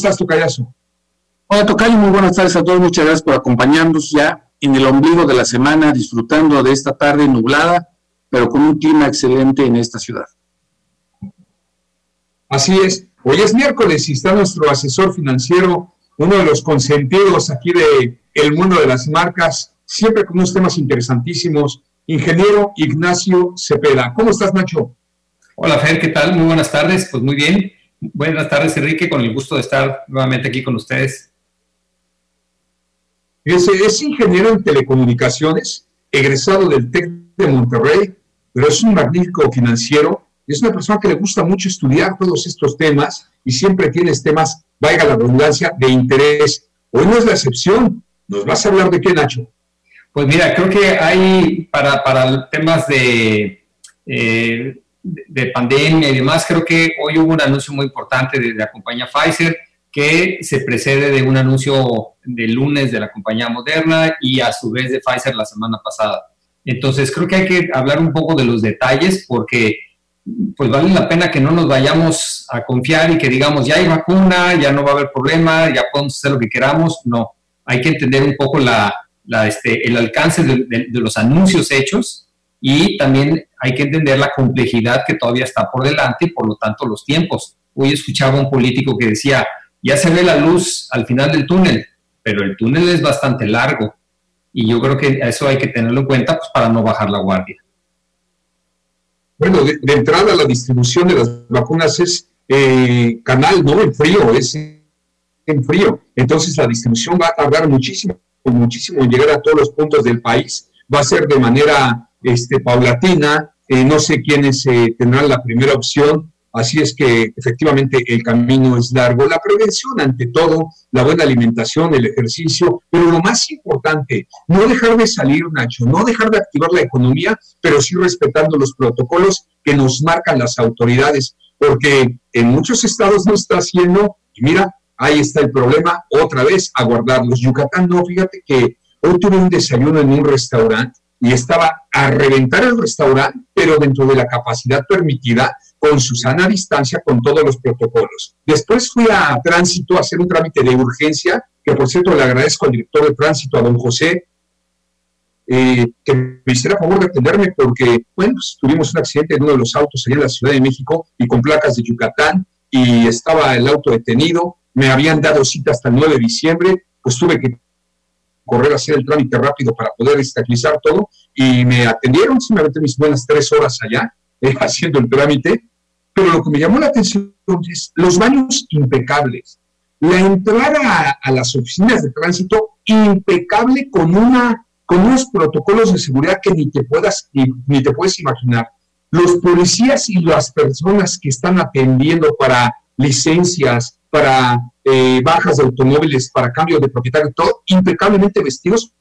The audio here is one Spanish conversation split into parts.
estás, Tocayazo? Hola, Tocayo, muy buenas tardes a todos. Muchas gracias por acompañarnos ya en el ombligo de la semana, disfrutando de esta tarde nublada, pero con un clima excelente en esta ciudad. Así es. Hoy es miércoles y está nuestro asesor financiero, uno de los consentidos aquí de el mundo de las marcas, siempre con unos temas interesantísimos. Ingeniero Ignacio Cepeda. ¿Cómo estás, Nacho? Hola, Fer, ¿qué tal? Muy buenas tardes. Pues muy bien. Buenas tardes, Enrique, con el gusto de estar nuevamente aquí con ustedes. Es, ingeniero en telecomunicaciones, egresado del TEC de Monterrey, pero es un magnífico financiero. Es una persona que le gusta mucho estudiar todos estos temas y siempre tienes temas, vaya la redundancia, de interés. Hoy no es la excepción. ¿Nos vas a hablar de qué, Nacho? Pues mira, creo que hay para, para temas de eh, de, pandemia y demás, creo que hoy hubo un anuncio muy importante de, la compañía Pfizer que se precede de un anuncio de lunes de la compañía Moderna y a su vez de Pfizer la semana pasada. Entonces creo que hay que hablar un poco de los detalles porque pues vale la pena que no nos vayamos a confiar y que digamos ya hay vacuna, ya no va a haber problema, ya podemos hacer lo que queramos. No, hay que entender un poco la, este, el alcance de los anuncios hechos y también hay que entender la complejidad que todavía está por delante y por lo tanto los tiempos. Hoy escuchaba un político que decía, ya se ve la luz al final del túnel, pero el túnel es bastante largo y yo creo que eso hay que tenerlo en cuenta pues, para no bajar la guardia. Bueno, de, entrada la distribución de las vacunas es eh, canal, no en frío, es en frío. Entonces la distribución va a tardar muchísimo, muchísimo en llegar a todos los puntos del país. Va a ser de manera este, paulatina, eh, no sé quiénes eh, tendrán la primera opción, así es que efectivamente el camino es largo. La prevención ante todo, la buena alimentación, el ejercicio, pero lo más importante, no dejar de salir, Nacho, no dejar de activar la economía, pero sí respetando los protocolos que nos marcan las autoridades, porque en muchos estados no está haciendo, y mira, ahí está el problema, otra vez, a guardarlos. Yucatán no, fíjate que hoy tuve un desayuno en un restaurante y estaba a reventar el restaurante, pero dentro de la capacidad permitida, con su sana distancia, con todos los protocolos. Después fui a tránsito a hacer un trámite de urgencia, que por cierto le agradezco al director de tránsito, a don José, eh, que me hiciera favor de atenderme porque, bueno, pues, tuvimos un accidente en uno de los autos allá en la Ciudad de México y con placas de Yucatán y estaba el auto detenido, me habían dado cita hasta el 9 de diciembre, pues tuve que correr a hacer el trámite rápido para poder estabilizar todo y me atendieron, aventé mis buenas tres horas allá eh, haciendo el trámite, pero lo que me llamó la atención es los baños impecables, la entrada a, las oficinas de tránsito impecable con una con unos protocolos de seguridad que ni te puedas ni te puedes imaginar. Los policías y las personas que están atendiendo para licencias, para eh, bajas de automóviles, para cambio de propietario, todo impecablemente vestidos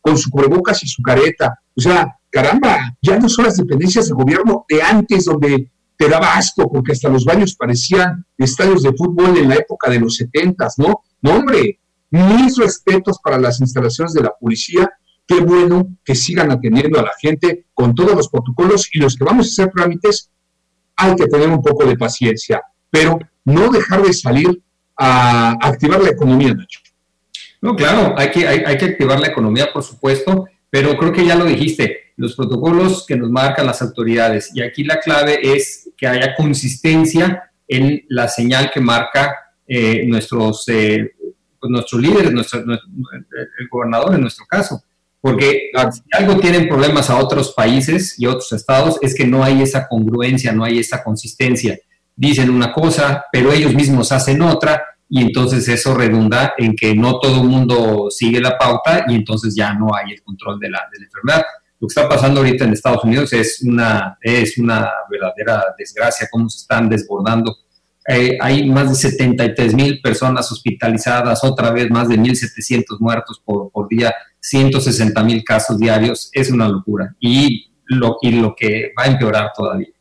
con su cubrebocas y su careta. O sea, caramba, ya no son las dependencias del gobierno de antes donde te daba asco porque hasta los baños parecían estadios de fútbol en la época de los setentas, ¿no? No, hombre, mis respetos para las instalaciones de la policía. Qué bueno que sigan atendiendo a la gente con todos los protocolos y los que vamos a hacer trámites, hay que tener un poco de paciencia, pero no dejar de salir a activar la economía, Nacho. No, claro, hay que, hay, que activar la economía, por supuesto, pero creo que ya lo dijiste, los protocolos que nos marcan las autoridades. Y aquí la clave es que haya consistencia en la señal que marca eh, nuestros, eh, pues nuestros líderes, nuestro, el gobernador en nuestro caso. Porque si algo tienen problemas a otros países y otros estados es que no hay esa congruencia, no hay esa consistencia dicen una cosa, pero ellos mismos hacen otra, y entonces eso redunda en que no todo el mundo sigue la pauta y entonces ya no hay el control de la, enfermedad. Lo que está pasando ahorita en Estados Unidos es una, es una verdadera desgracia, cómo se están desbordando. Eh, hay más de 73 mil personas hospitalizadas, otra vez más de 1.700 muertos por, por día, 160 mil casos diarios, es una locura y lo, y lo que va a empeorar todavía.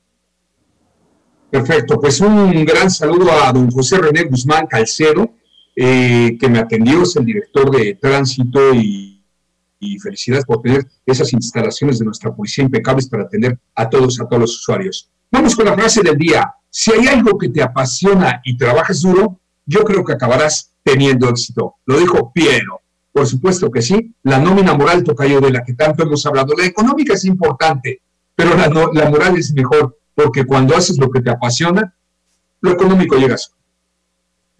Perfecto, pues un gran saludo a don José René Guzmán Calcedo, eh, que me atendió, es el director de tránsito y, felicidades por tener esas instalaciones de nuestra policía impecables para atender a todos, a todos los usuarios. Vamos con la frase del día. Si hay algo que te apasiona y trabajas duro, yo creo que acabarás teniendo éxito. Lo dijo Piero. Por supuesto que sí. La nómina moral, Tocayo, de la que tanto hemos hablado. La económica es importante, pero la, la moral es mejor, porque cuando haces lo que te apasiona, lo económico llega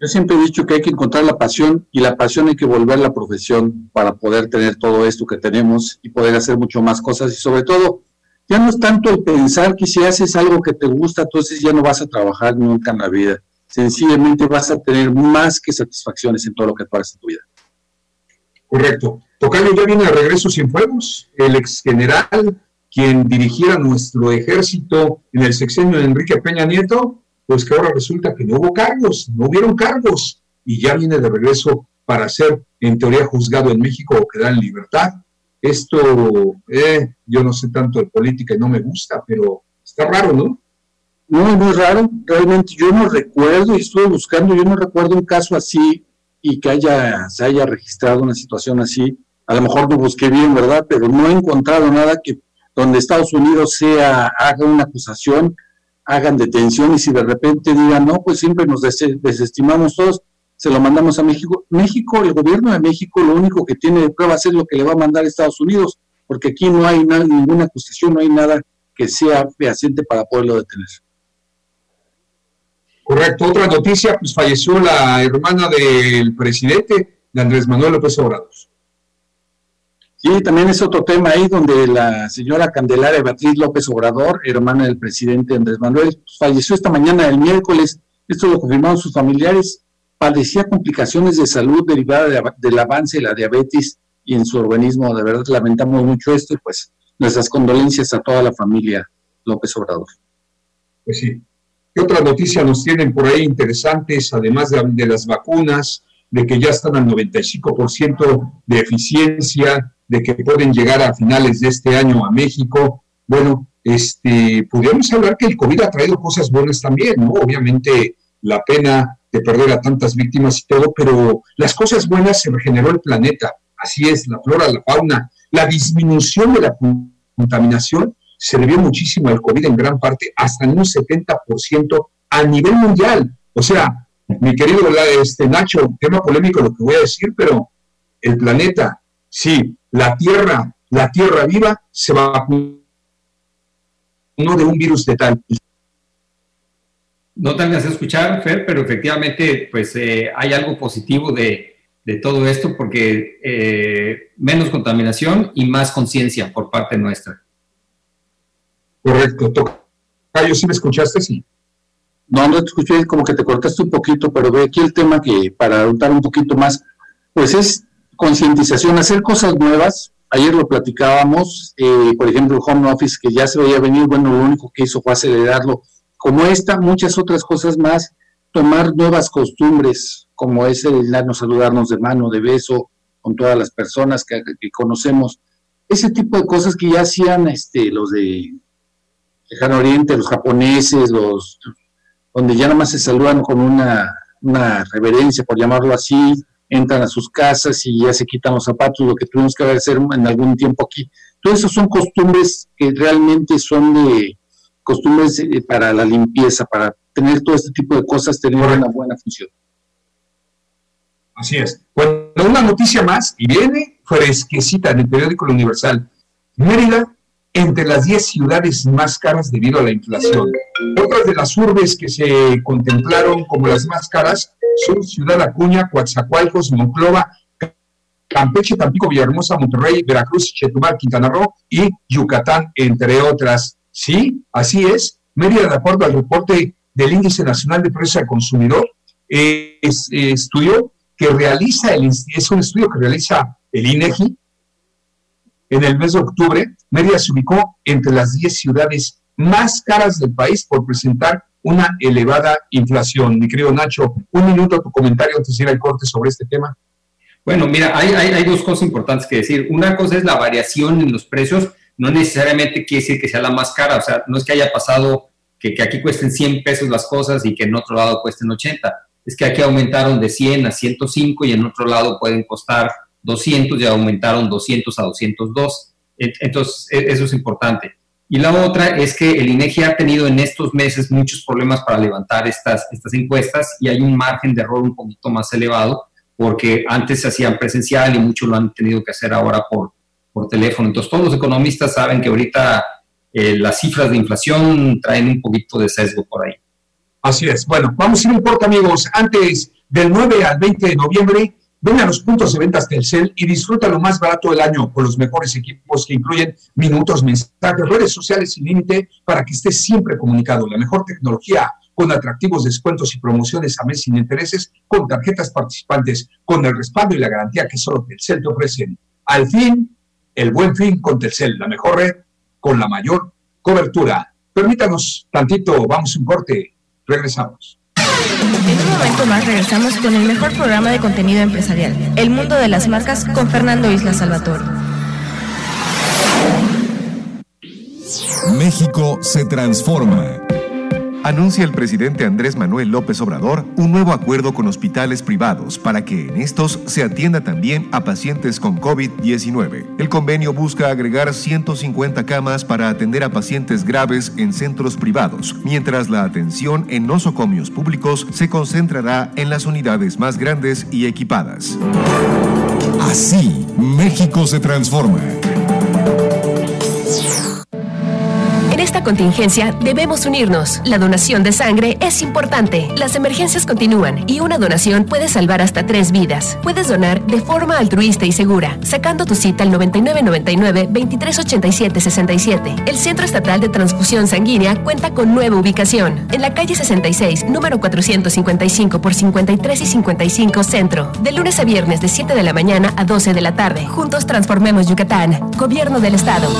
Yo siempre he dicho que hay que encontrar la pasión y la pasión hay que volver la profesión para poder tener todo esto que tenemos y poder hacer mucho más cosas y sobre todo ya no es tanto el pensar que si haces algo que te gusta, entonces ya no vas a trabajar nunca en la vida. Sencillamente vas a tener más que satisfacciones en todo lo que tú hagas en tu vida. Correcto. Tocayo ya viene de regreso sin fuegos, el ex general, quien dirigiera nuestro ejército en el sexenio de Enrique Peña Nieto, pues que ahora resulta que no hubo cargos, no hubieron cargos, y ya viene de regreso para ser, en teoría, juzgado en México o quedar en libertad. Esto, eh, yo no sé tanto de política y no me gusta, pero está raro, ¿no? No, es muy raro. Realmente yo no recuerdo, y estuve buscando, yo no recuerdo un caso así y que haya, se haya registrado una situación así. A lo mejor no busqué bien, ¿verdad? Pero no he encontrado nada que donde Estados Unidos sea, haga una acusación, hagan detención y si de repente digan, no, pues siempre nos desestimamos todos, se lo mandamos a México. México, el gobierno de México, lo único que tiene de prueba es lo que le va a mandar Estados Unidos, porque aquí no hay ninguna acusación, no hay nada que sea fehaciente para poderlo detener. Correcto. Otra noticia, pues falleció la hermana del presidente, de Andrés Manuel López Obrador. Sí, también es otro tema ahí donde la señora Candelaria Beatriz López Obrador, hermana del presidente Andrés Manuel, pues, falleció esta mañana el miércoles. Esto lo confirmaron sus familiares. Padecía complicaciones de salud derivadas del avance de la diabetes y en su organismo. De verdad lamentamos mucho esto y pues nuestras condolencias a toda la familia López Obrador. Pues sí, ¿Qué otras noticias nos tienen por ahí interesantes, además de, las vacunas, de que ya están al 95% de eficiencia, de que pueden llegar a finales de este año a México? Bueno, este, podríamos hablar que el COVID ha traído cosas buenas también, ¿no? Obviamente la pena de perder a tantas víctimas y todo, pero las cosas buenas se regeneró el planeta, así es, la flora, la fauna, la disminución de la contaminación se debió muchísimo al COVID en gran parte, hasta en un 70% a nivel mundial. O sea, mi querido este, Nacho, tema polémico lo que voy a decir, pero el planeta, sí, la Tierra, la Tierra viva, se vacunó de un virus de tal. No te a escuchar, Fer, pero efectivamente, pues eh, hay algo positivo de, todo esto porque eh, menos contaminación y más conciencia por parte nuestra. Correcto. Tocayo, ¿sí me escuchaste? Sí. No, no te escuché, como que te cortaste un poquito, pero ve aquí el tema que, para adultar un poquito más, pues es concientización, hacer cosas nuevas. Ayer lo platicábamos, eh, por ejemplo, el home office, que ya se veía venir, bueno, lo único que hizo fue acelerarlo. Como esta, muchas otras cosas más, tomar nuevas costumbres, como es el darnos saludarnos de mano, de beso, con todas las personas que, conocemos. Ese tipo de cosas que ya hacían este, los de lejano oriente, los japoneses, los donde ya nada más se saludan con una, reverencia, por llamarlo así, entran a sus casas y ya se quitan los zapatos, lo que tuvimos que hacer en algún tiempo aquí. Todo eso son costumbres que realmente son de costumbres eh, para la limpieza, para tener todo este tipo de cosas, tener una buena función. Así es. Bueno, una noticia más y viene fresquecita en el periódico El Universal. Mérida entre las 10 ciudades más caras debido a la inflación. Otras de las urbes que se contemplaron como las más caras son Ciudad Acuña, Coatzacoalcos, Monclova, Campeche, Tampico, Villahermosa, Monterrey, Veracruz, Chetumal, Quintana Roo y Yucatán, entre otras. Sí, así es. Mérida, de acuerdo al reporte del Índice Nacional de Precios al Consumidor, es, estudio que realiza el, es un estudio que realiza el INEGI en el mes de octubre, Mérida se ubicó entre las 10 ciudades más caras del país por presentar una elevada inflación. Mi querido Nacho, un minuto a tu comentario antes de ir al corte sobre este tema. Bueno, mira, hay, hay, dos cosas importantes que decir. Una cosa es la variación en los precios, no necesariamente quiere decir que sea la más cara, o sea, no es que haya pasado que, que aquí cuesten 100 pesos las cosas y que en otro lado cuesten 80, es que aquí aumentaron de 100 a 105 y en otro lado pueden costar 200 ya aumentaron 200 a 202. Entonces, e, eso es importante. Y la otra es que el INEGI ha tenido en estos meses muchos problemas para levantar estas, estas encuestas y hay un margen de error un poquito más elevado porque antes se hacían presencial y muchos lo han tenido que hacer ahora por, por teléfono. Entonces todos los economistas saben que ahorita eh, las cifras de inflación traen un poquito de sesgo por ahí. Así es. Bueno, vamos a ir un corte, amigos. Antes del 9 al 20 de noviembre, ven a los puntos de ventas Telcel y disfruta lo más barato del año con los mejores equipos que incluyen minutos, mensajes, redes sociales sin límite para que estés siempre comunicado. La mejor tecnología con atractivos descuentos y promociones a mes sin intereses, con tarjetas participantes, con el respaldo y la garantía que solo Telcel te ofrecen. Al fin, el buen fin con Telcel, la mejor red con la mayor cobertura. Permítanos tantito, vamos un corte, regresamos. En un momento más regresamos con el mejor programa de contenido empresarial, El Mundo de las Marcas, con Fernando Isla Salvatore. México se transforma anuncia el presidente Andrés Manuel López Obrador un nuevo acuerdo con hospitales privados para que en estos se atienda también a pacientes con COVID-19. El convenio busca agregar 150 camas para atender a pacientes graves en centros privados, mientras la atención en nosocomios públicos se concentrará en las unidades más grandes y equipadas. Así, México se transforma. Esta contingencia debemos unirnos. La donación de sangre es importante. Las emergencias continúan y una donación puede salvar hasta tres vidas. Puedes donar de forma altruista y segura, sacando tu cita al 9999-2387-67. El Centro Estatal de Transfusión Sanguínea cuenta con nueva ubicación. En la calle 66, número 455 por 53 y 55 Centro. De lunes a viernes de 7 de la mañana a 12 de la tarde. Juntos transformemos Yucatán. Gobierno del Estado.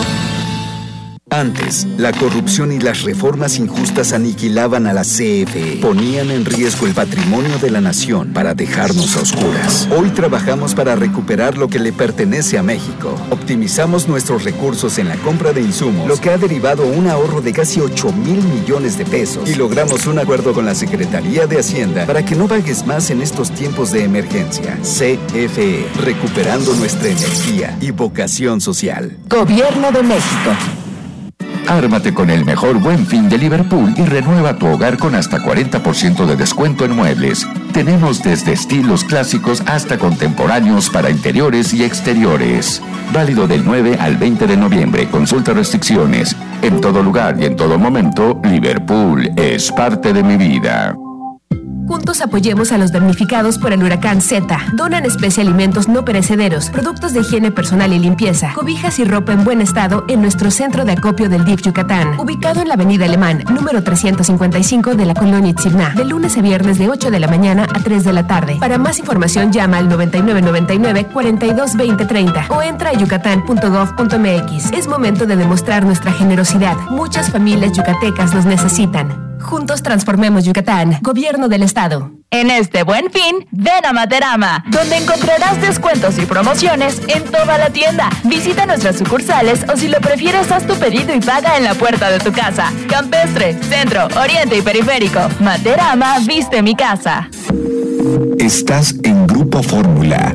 Antes, la corrupción y las reformas injustas aniquilaban a la CFE, ponían en riesgo el patrimonio de la nación para dejarnos a oscuras. Hoy trabajamos para recuperar lo que le pertenece a México. Optimizamos nuestros recursos en la compra de insumos, lo que ha derivado un ahorro de casi 8 mil millones de pesos. Y logramos un acuerdo con la Secretaría de Hacienda para que no vagues más en estos tiempos de emergencia. CFE, recuperando nuestra energía y vocación social. Gobierno de México. Ármate con el mejor buen fin de Liverpool y renueva tu hogar con hasta 40% de descuento en muebles. Tenemos desde estilos clásicos hasta contemporáneos para interiores y exteriores. Válido del 9 al 20 de noviembre. Consulta restricciones. En todo lugar y en todo momento, Liverpool es parte de mi vida. Juntos apoyemos a los damnificados por el huracán Z. Donan especie alimentos no perecederos, productos de higiene personal y limpieza, cobijas y ropa en buen estado en nuestro centro de acopio del DIF Yucatán, ubicado en la Avenida Alemán, número 355 de la colonia Itzirná, de lunes a viernes de 8 de la mañana a 3 de la tarde. Para más información llama al 9999 422030 o entra a yucatán.gov.mx. Es momento de demostrar nuestra generosidad. Muchas familias yucatecas nos necesitan. Juntos transformemos Yucatán. Gobierno del Estado. En este buen fin, ven a Materama, donde encontrarás descuentos y promociones en toda la tienda. Visita nuestras sucursales o si lo prefieres, haz tu pedido y paga en la puerta de tu casa. Campestre, Centro, Oriente y Periférico. Materama viste mi casa. Estás en Grupo Fórmula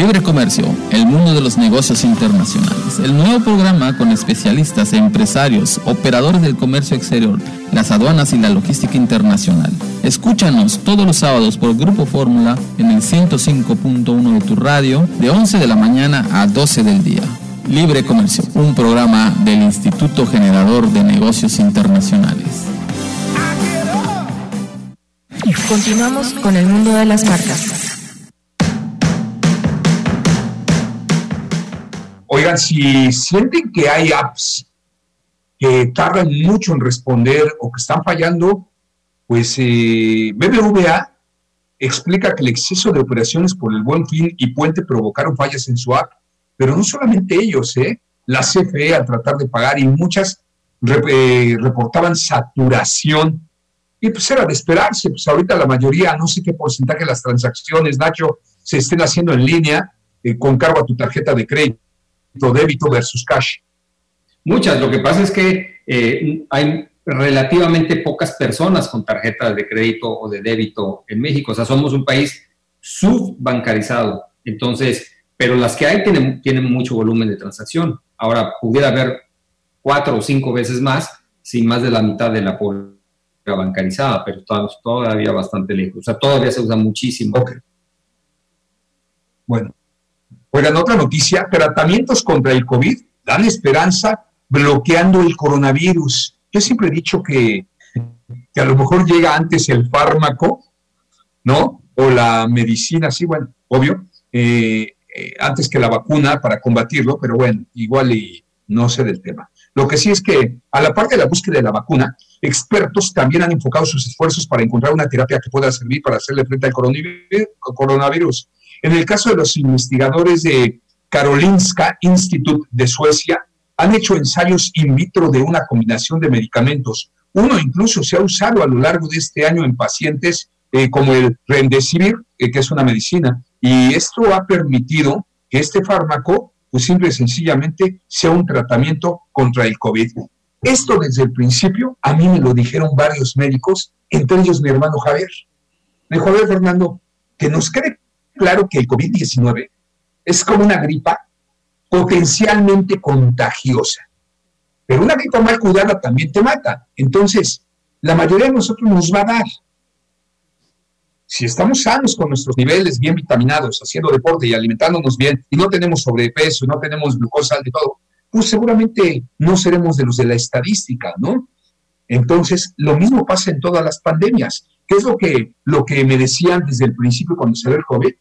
Libre Comercio, el mundo de los negocios internacionales. El nuevo programa con especialistas, empresarios, operadores del comercio exterior, las aduanas y la logística internacional. Escúchanos todos los sábados por Grupo Fórmula en el 105.1 de tu radio, de 11 de la mañana a 12 del día. Libre Comercio, un programa del Instituto Generador de Negocios Internacionales. Continuamos con el mundo de las marcas. Oigan, si sienten que hay apps que tardan mucho en responder o que están fallando, pues eh, BBVA explica que el exceso de operaciones por el buen fin y puente provocaron fallas en su app, pero no solamente ellos, ¿eh? la CFE al tratar de pagar y muchas eh, reportaban saturación. Y pues era de esperarse, pues ahorita la mayoría, no sé qué porcentaje de las transacciones, Nacho, se estén haciendo en línea eh, con cargo a tu tarjeta de crédito, débito versus cash. Muchas, lo que pasa es que eh, hay relativamente pocas personas con tarjetas de crédito o de débito en México, o sea, somos un país subbancarizado, entonces, pero las que hay tienen, tienen mucho volumen de transacción. Ahora, pudiera haber cuatro o cinco veces más sin más de la mitad de la población bancarizada, pero estamos todavía bastante lejos. O sea, todavía se usa muchísimo. Bueno, oigan, otra noticia, tratamientos contra el COVID dan esperanza bloqueando el coronavirus. Yo siempre he dicho que, que a lo mejor llega antes el fármaco, ¿no? O la medicina, sí, bueno, obvio, eh, eh, antes que la vacuna para combatirlo, pero bueno, igual y no sé del tema. Lo que sí es que, a la parte de la búsqueda de la vacuna, expertos también han enfocado sus esfuerzos para encontrar una terapia que pueda servir para hacerle frente al coronavirus. En el caso de los investigadores de Karolinska Institute de Suecia, han hecho ensayos in vitro de una combinación de medicamentos. Uno incluso se ha usado a lo largo de este año en pacientes eh, como el Remdesivir, eh, que es una medicina, y esto ha permitido que este fármaco, pues simple y sencillamente, sea un tratamiento contra el COVID. Esto desde el principio, a mí me lo dijeron varios médicos, entre ellos mi hermano Javier. Me dijo, Javier Fernando, que nos quede claro que el COVID-19 es como una gripa potencialmente contagiosa. Pero una gripa mal cuidada también te mata. Entonces, la mayoría de nosotros nos va a dar si estamos sanos con nuestros niveles bien vitaminados, haciendo deporte y alimentándonos bien, y no tenemos sobrepeso, no tenemos glucosa de todo, pues seguramente no seremos de los de la estadística, ¿no? Entonces, lo mismo pasa en todas las pandemias. ¿Qué es lo que, lo que me decían desde el principio cuando se ve el COVID?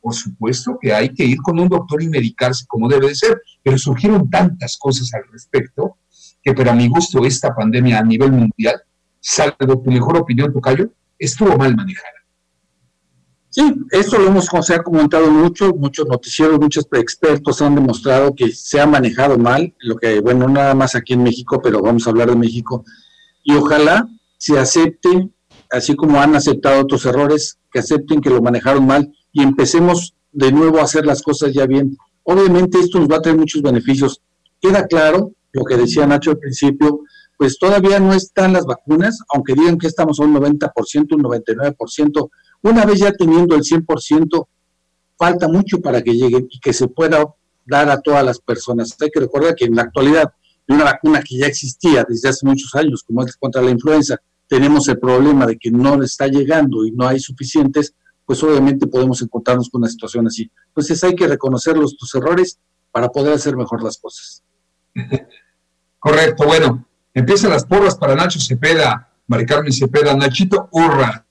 Por supuesto que hay que ir con un doctor y medicarse como debe de ser, pero surgieron tantas cosas al respecto que para mi gusto esta pandemia a nivel mundial, salvo tu mejor opinión, Tocayo, estuvo mal manejada. Sí, esto lo hemos se ha comentado mucho, muchos noticieros, muchos expertos han demostrado que se ha manejado mal, lo que, bueno, nada más aquí en México, pero vamos a hablar de México, y ojalá se acepte, así como han aceptado otros errores, que acepten que lo manejaron mal y empecemos de nuevo a hacer las cosas ya bien. Obviamente esto nos va a traer muchos beneficios. Queda claro lo que decía Nacho al principio, pues todavía no están las vacunas, aunque digan que estamos a un 90%, un 99%, una vez ya teniendo el 100%, falta mucho para que llegue y que se pueda dar a todas las personas. Hay que recordar que en la actualidad, de una vacuna que ya existía desde hace muchos años, como es contra la influenza, tenemos el problema de que no está llegando y no hay suficientes, pues obviamente podemos encontrarnos con una situación así. Entonces hay que reconocer los tus errores para poder hacer mejor las cosas. Correcto, bueno, empiezan las porras para Nacho Cepeda, Mari Carmen Cepeda, Nachito, hurra,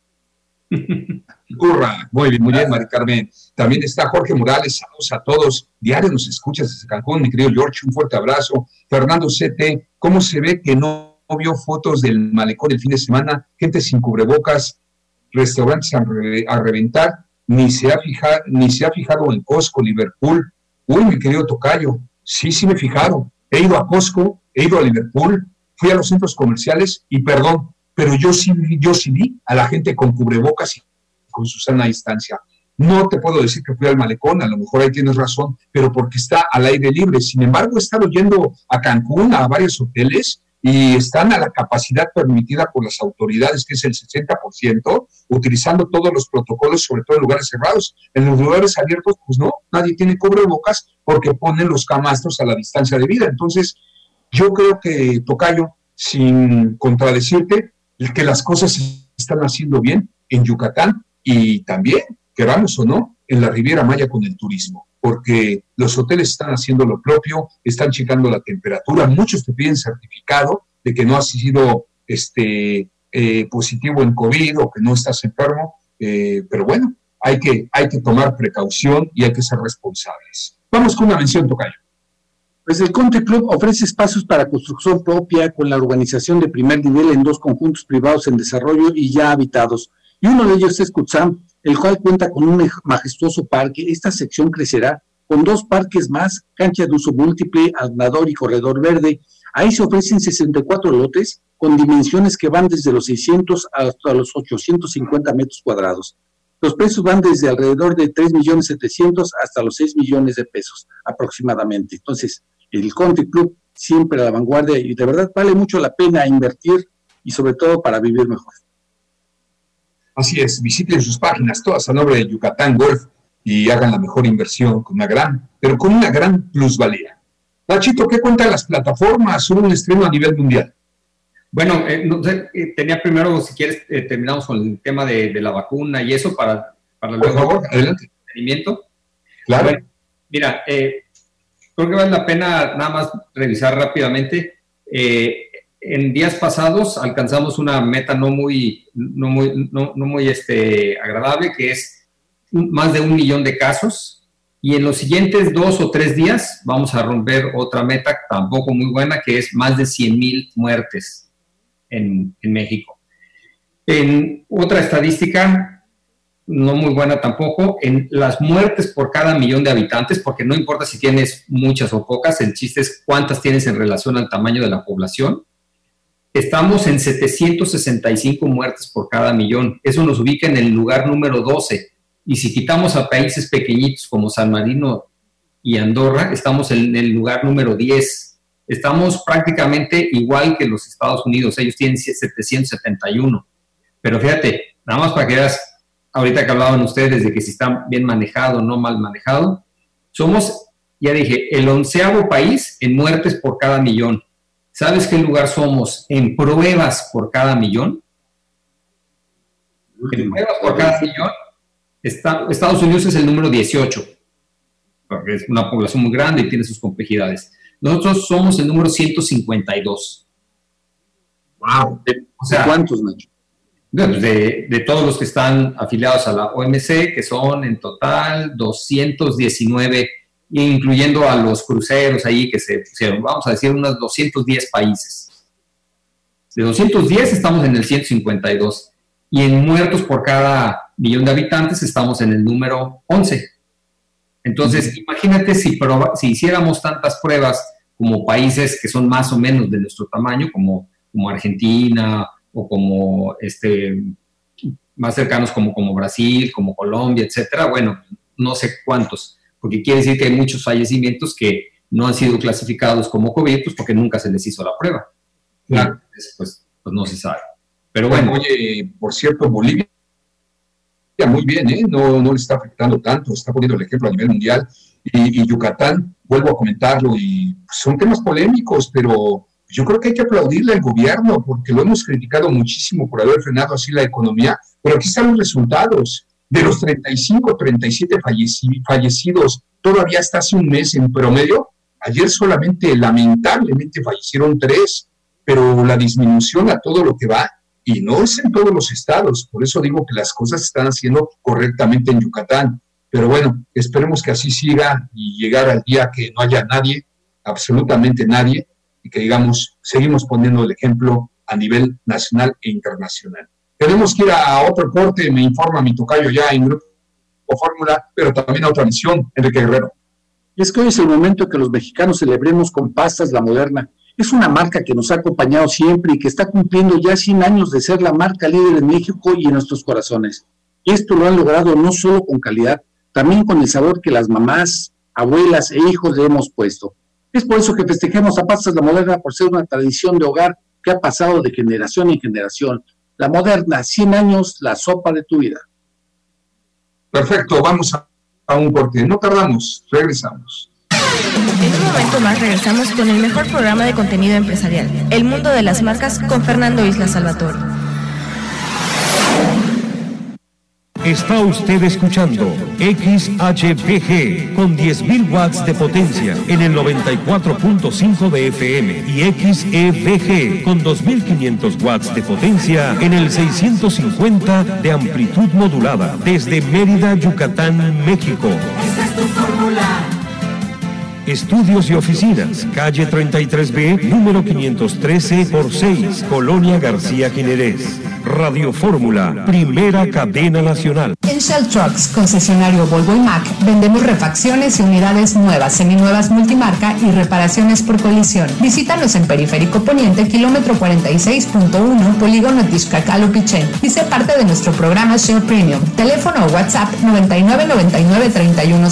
Curra, muy bien, muy bien, Mari Carmen. También está Jorge Morales, saludos a todos. Diario nos escuchas desde Cancún, mi querido George, un fuerte abrazo. Fernando CT, ¿cómo se ve que no vio fotos del malecón el fin de semana? Gente sin cubrebocas, restaurantes a, reventar, ni se, ha fijado, ni se ha fijado en Costco, Liverpool. Uy, mi querido Tocayo, sí, sí me fijaron. He ido a Costco, he ido a Liverpool, fui a los centros comerciales y perdón, pero yo sí, yo sí vi a la gente con cubrebocas y con su sana distancia. No te puedo decir que fui al malecón, a lo mejor ahí tienes razón, pero porque está al aire libre. Sin embargo, he estado yendo a Cancún, a varios hoteles, y están a la capacidad permitida por las autoridades, que es el 60%, utilizando todos los protocolos, sobre todo en lugares cerrados. En los lugares abiertos, pues no, nadie tiene cubrebocas porque ponen los camastros a la distancia de vida. Entonces, yo creo que, Tocayo, sin contradecirte, que las cosas se están haciendo bien en Yucatán y también, queramos o no, en la Riviera Maya con el turismo, porque los hoteles están haciendo lo propio, están checando la temperatura, muchos te piden certificado de que no has sido este, eh, positivo en COVID o que no estás enfermo, eh, pero bueno, hay que, hay que tomar precaución y hay que ser responsables. Vamos con una mención, Tocayo. Pues el Country Club ofrece espacios para construcción propia con la urbanización de primer nivel en dos conjuntos privados en desarrollo y ya habitados. Y uno de ellos es Cutzam, el cual cuenta con un majestuoso parque. Esta sección crecerá con dos parques más, cancha de uso múltiple, andador y corredor verde. Ahí se ofrecen 64 lotes con dimensiones que van desde los 600 hasta los 850 metros cuadrados. Los precios van desde alrededor de 3 millones 700 hasta los 6 millones de pesos aproximadamente. Entonces, el Country Club siempre a la vanguardia y de verdad vale mucho la pena invertir y sobre todo para vivir mejor. Así es, visiten sus páginas todas a nombre de Yucatán Golf y hagan la mejor inversión con una gran, pero con una gran plusvalía. Nachito, ¿qué cuentan las plataformas? un estreno a nivel mundial. Bueno, eh, eh, tenía primero, si quieres, eh, terminamos con el tema de, la vacuna y eso para, para Por favor, adelante. Claro. mira, creo que vale la pena nada más revisar rápidamente. en días pasados alcanzamos una meta no muy, no muy, no, no muy este, agradable, que es más de un millón de casos. Y en los siguientes dos o tres días vamos a romper otra meta tampoco muy buena, que es más de 100 mil muertes en, México. En otra estadística, no muy buena tampoco, en las muertes por cada millón de habitantes, porque no importa si tienes muchas o pocas, el chiste es cuántas tienes en relación al tamaño de la población. Estamos en 765 muertes por cada millón. Eso nos ubica en el lugar número 12. Y si quitamos a países pequeñitos como San Marino y Andorra, estamos en el lugar número 10 estamos prácticamente igual que los Estados Unidos, ellos tienen 771. Pero fíjate, nada más para que veas, ahorita que hablaban ustedes de que si está bien manejado o no mal manejado, somos, ya dije, el onceavo país en muertes por cada millón. ¿Sabes qué lugar somos en pruebas por cada millón? En pruebas por cada millón, Estados Unidos es el número 18, porque es una población muy grande y tiene sus complejidades. Nosotros somos el número 152. ¡Wow! O sea, ¿Cuántos, Nacho? Pues de, de, todos los que están afiliados a la OMC, que son en total 219, incluyendo a los cruceros ahí que se pusieron, vamos a decir, unos 210 países. De 210 estamos en el 152 y en muertos por cada millón de habitantes estamos en el número 11. Entonces, imagínate si, si hiciéramos tantas pruebas como países que son más o menos de nuestro tamaño, como, como Argentina o como este, más cercanos como, como Brasil, como Colombia, etcétera, bueno, no sé cuántos, porque quiere decir que hay muchos fallecimientos que no han sido clasificados como COVID, pues porque nunca se les hizo la prueba. Claro. Pues, pues no se sabe. Pero bueno. Oye, por cierto, Bolivia muy bien, ¿eh? no, no le está afectando tanto, está poniendo el ejemplo a nivel mundial. Y, Yucatán, vuelvo a comentarlo, y son temas polémicos, pero yo creo que hay que aplaudirle al gobierno, porque lo hemos criticado muchísimo por haber frenado así la economía, pero aquí están los resultados. De los 35, 37 fallecidos, todavía hasta hace un mes en promedio, ayer solamente lamentablemente fallecieron tres, pero la disminución a todo lo que va y no es en todos los estados. Por eso digo que las cosas se están haciendo correctamente en Yucatán. Pero bueno, esperemos que así siga y llegar al día que no haya nadie, absolutamente nadie, y que digamos, seguimos poniendo el ejemplo a nivel nacional e internacional. Tenemos que ir a otro corte, me informa mi tocayo ya en Grupo Fórmula, pero también a otra misión, Enrique Guerrero. Es que hoy es el momento que los mexicanos celebremos con pastas la moderna es una marca que nos ha acompañado siempre y que está cumpliendo ya 100 años de ser la marca líder en México y en nuestros corazones. Esto lo han logrado no solo con calidad, también con el sabor que las mamás, abuelas e hijos le hemos puesto. Es por eso que festejemos a Pastas La Moderna por ser una tradición de hogar que ha pasado de generación en generación. La Moderna, 100 años, la sopa de tu vida. Perfecto, vamos a un corte. No tardamos, regresamos. En un momento más regresamos con el mejor programa de contenido empresarial, El Mundo de las Marcas, con Fernando Isla Salvatore. Está usted escuchando XHPG con 10.000 watts de potencia en el 94.5 de FM y XEVG con 2.500 watts de potencia en el 650 de amplitud modulada desde Mérida, Yucatán, México. Esta es tu fórmula. Estudios y oficinas, calle 33B, número 513 por 6, Colonia García Jiménez. Radio Fórmula, primera cadena nacional. En Shell Trucks, concesionario Volvo y Mac, vendemos refacciones y unidades nuevas, seminuevas multimarca y reparaciones por colisión. Visítanos en Periférico Poniente, kilómetro 46.1, Polígono Tizcacalo Pichén. Y sé parte de nuestro programa Shell Premium. Teléfono o WhatsApp 9999 31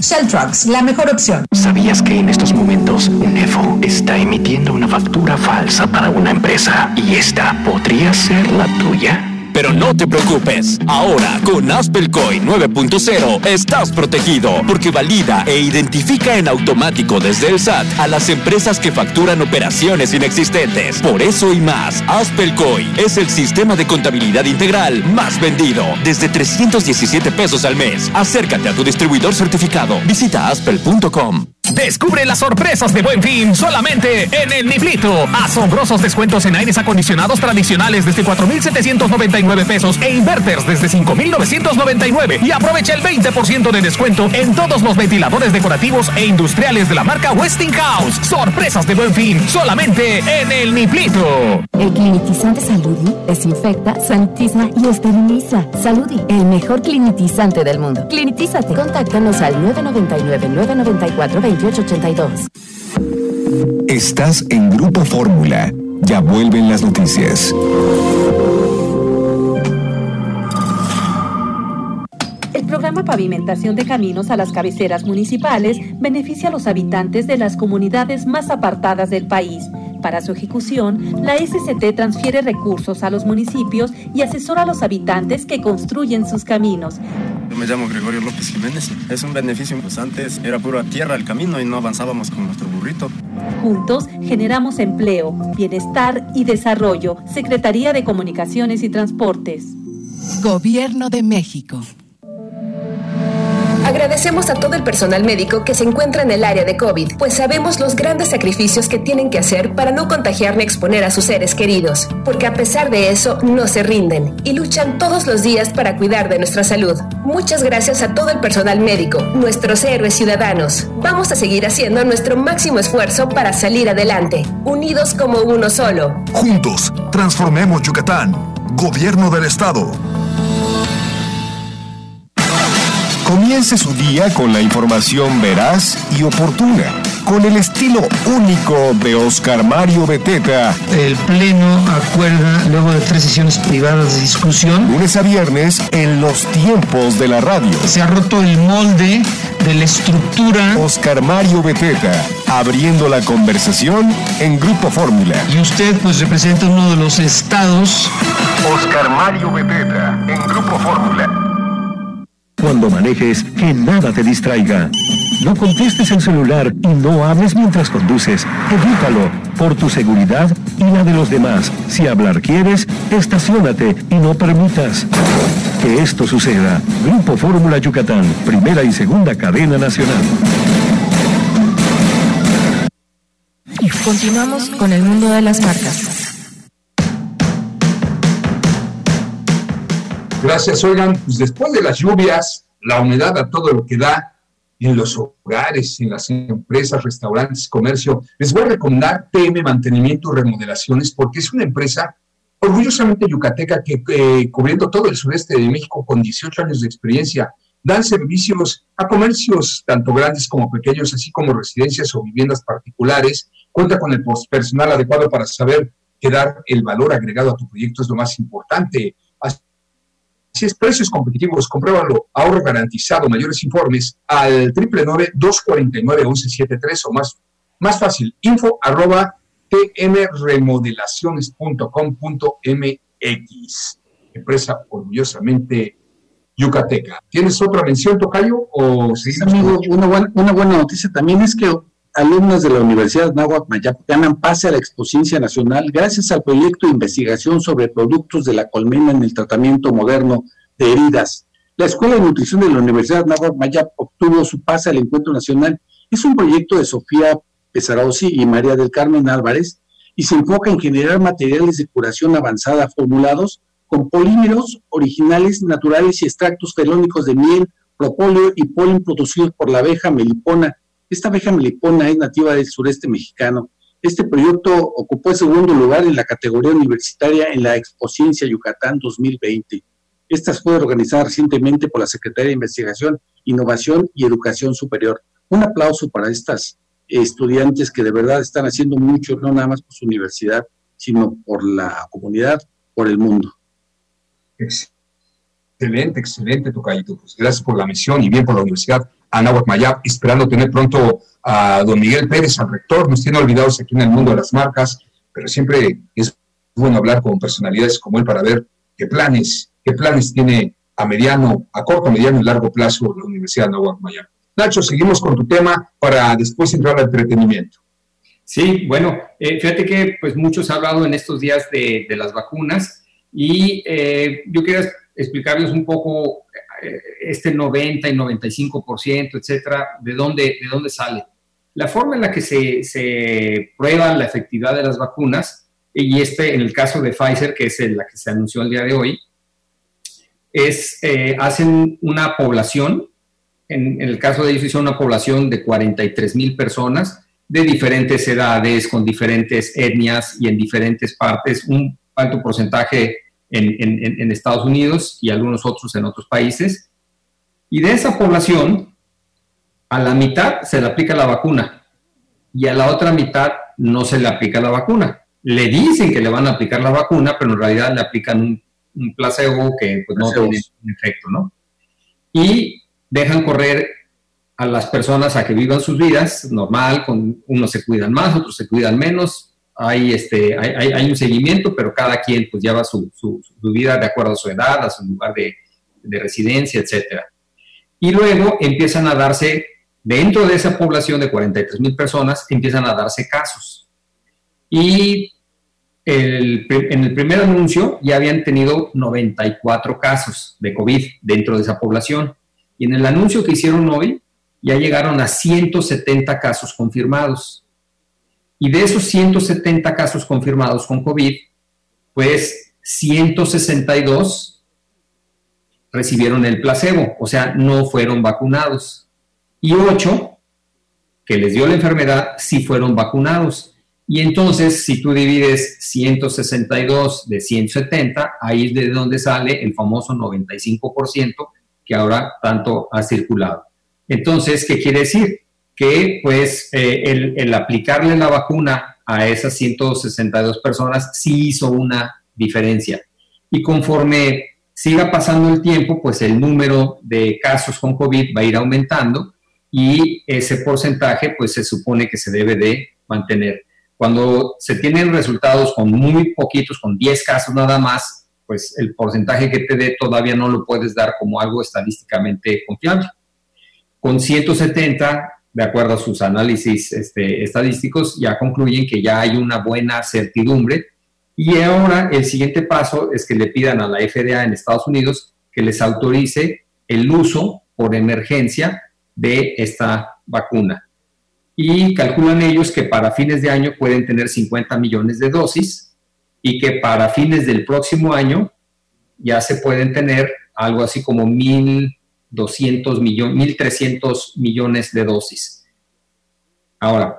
Shell Trucks, la mejor opción. ¿Sabías que en estos momentos Nefo está emitiendo una factura falsa para una empresa y esta podría ser la tuya? Pero no te preocupes, ahora con Aspelcoin 9.0 estás protegido porque valida e identifica en automático desde el SAT a las empresas que facturan operaciones inexistentes. Por eso y más, Aspelcoin es el sistema de contabilidad integral más vendido, desde 317 pesos al mes. Acércate a tu distribuidor certificado. Visita aspel.com. Descubre las sorpresas de Buen Fin solamente en el Niblito. Asombrosos descuentos en aires acondicionados tradicionales desde 4,799 pesos e inverters desde 5,999. Y aprovecha el 20% de descuento en todos los ventiladores decorativos e industriales de la marca Westinghouse. Sorpresas de Buen Fin solamente en el Niblito. El clinitizante Saludi desinfecta, sanitiza y esteriliza. Saludi, el mejor clinitizante del mundo. Clinitízate. Contáctanos al 999 994 20 Estás en Grupo Fórmula. Ya vuelven las noticias. El programa Pavimentación de Caminos a las cabeceras municipales beneficia a los habitantes de las comunidades más apartadas del país. Para su ejecución, la SCT transfiere recursos a los municipios y asesora a los habitantes que construyen sus caminos. Yo me llamo Gregorio López Jiménez. Es un beneficio, pues antes era pura tierra el camino y no avanzábamos con nuestro burrito. Juntos generamos empleo, bienestar y desarrollo. Secretaría de Comunicaciones y Transportes. Gobierno de México. Agradecemos a todo el personal médico que se encuentra en el área de COVID, pues sabemos los grandes sacrificios que tienen que hacer para no contagiar ni exponer a sus seres queridos, porque a pesar de eso no se rinden y luchan todos los días para cuidar de nuestra salud. Muchas gracias a todo el personal médico, nuestros héroes ciudadanos. Vamos a seguir haciendo nuestro máximo esfuerzo para salir adelante, unidos como uno solo. Juntos, transformemos Yucatán. Gobierno del Estado. Comience su día con la información veraz y oportuna, con el estilo único de Oscar Mario Beteta. El Pleno acuerda, luego de tres sesiones privadas de discusión, lunes a viernes en los tiempos de la radio. Se ha roto el molde de la estructura. Oscar Mario Beteta, abriendo la conversación en Grupo Fórmula. Y usted pues representa uno de los estados. Oscar Mario Beteta, en Grupo Fórmula. Cuando manejes, que nada te distraiga. No contestes el celular y no hables mientras conduces. Evítalo, por tu seguridad y la de los demás. Si hablar quieres, estacionate y no permitas que esto suceda. Grupo Fórmula Yucatán, primera y segunda cadena nacional. Continuamos con el mundo de las marcas. Gracias, oigan, pues después de las lluvias, la humedad a todo lo que da en los hogares, en las empresas, restaurantes, comercio, les voy a recomendar PM Mantenimiento y Remodelaciones porque es una empresa orgullosamente yucateca que cubriendo todo el sureste de México con 18 años de experiencia, dan servicios a comercios tanto grandes como pequeños, así como residencias o viviendas particulares, cuenta con el personal adecuado para saber que dar el valor agregado a tu proyecto es lo más importante. Si es precios competitivos, compruébalo. Ahorro garantizado. Mayores informes al 999-249-1173 o más, más fácil, info arroba tmremodelaciones.com.mx. Empresa orgullosamente yucateca. ¿Tienes otra mención, Tocayo? O una, buena, una buena noticia también es que alumnos de la Universidad Nahuatl Mayap ganan pase a la exposición nacional gracias al proyecto de investigación sobre productos de la colmena en el tratamiento moderno de heridas. La Escuela de Nutrición de la Universidad Nahuatl Mayap obtuvo su pase al encuentro nacional. Es un proyecto de Sofía Pesarozzi y María del Carmen Álvarez y se enfoca en generar materiales de curación avanzada formulados con polímeros originales, naturales y extractos felónicos de miel, propóleo y polen producidos por la abeja melipona esta abeja melipona es nativa del sureste mexicano Este proyecto ocupó el segundo lugar en la categoría universitaria en la Expociencia Yucatán 2020. Esta fue organizada recientemente por la Secretaría de Investigación, Innovación y Educación Superior. Un aplauso para estas estudiantes que de verdad están haciendo mucho, no nada más por su universidad, sino por la comunidad, por el mundo. Excelente, excelente, Tocayito. Pues gracias por la misión y bien por la Universidad Anáhuac Mayab, esperando tener pronto a don Miguel Pérez, al rector. Nos tiene olvidados aquí en el mundo de las marcas, pero siempre es bueno hablar con personalidades como él para ver qué planes, qué planes tiene a mediano, a corto, mediano y largo plazo la Universidad Anáhuac Mayab. Nacho, seguimos con tu tema para después entrar al entretenimiento. Sí, bueno, eh, fíjate que pues muchos han hablado en estos días de, las vacunas y eh, yo quería explicarles un poco eh, este 90 y 95%, etcétera, de dónde, de dónde sale. La forma en la que se, se prueba la efectividad de las vacunas, y este en el caso de Pfizer, que es la que se anunció el día de hoy, es, hacen una población en, el caso de ellos hizo una población de 43 mil personas de diferentes edades, con diferentes etnias y en diferentes partes, un alto porcentaje en, en, Estados Unidos y algunos otros en otros países. Y de esa población, a la mitad se le aplica la vacuna y a la otra mitad no se le aplica la vacuna. Le dicen que le van a aplicar la vacuna, pero en realidad le aplican un, un placebo que pues, no tiene un efecto, ¿no? Y dejan correr a las personas a que vivan sus vidas normal, con unos se cuidan más, otros se cuidan menos, hay, este, hay, hay, un seguimiento, pero cada quien pues lleva su, su, vida de acuerdo a su edad, a su lugar de, de residencia, etc. Y luego empiezan a darse, dentro de esa población de 43 mil personas, empiezan a darse casos. Y el, en el primer anuncio ya habían tenido 94 casos de COVID dentro de esa población. Y en el anuncio que hicieron hoy, ya llegaron a 170 casos confirmados. Y de esos 170 casos confirmados con COVID, pues 162 recibieron el placebo, o sea, no fueron vacunados. Y 8 que les dio la enfermedad sí fueron vacunados. Y entonces, si tú divides 162 de 170, ahí es de donde sale el famoso 95%, que ahora tanto ha circulado. Entonces, ¿qué quiere decir? Que pues eh, el, aplicarle la vacuna a esas 162 personas sí hizo una diferencia. Y conforme siga pasando el tiempo, pues el número de casos con COVID va a ir aumentando y ese porcentaje pues se supone que se debe de mantener. Cuando se tienen resultados con muy poquitos, con 10 casos nada más, pues el porcentaje que te dé todavía no lo puedes dar como algo estadísticamente confiable. Con 170, de acuerdo a sus análisis este, estadísticos, ya concluyen que ya hay una buena certidumbre y ahora el siguiente paso es que le pidan a la FDA en Estados Unidos que les autorice el uso por emergencia de esta vacuna. Y calculan ellos que para fines de año pueden tener 50 millones de dosis y que para fines del próximo año ya se pueden tener algo así como 1.200 millones, 1.300 millones de dosis. Ahora,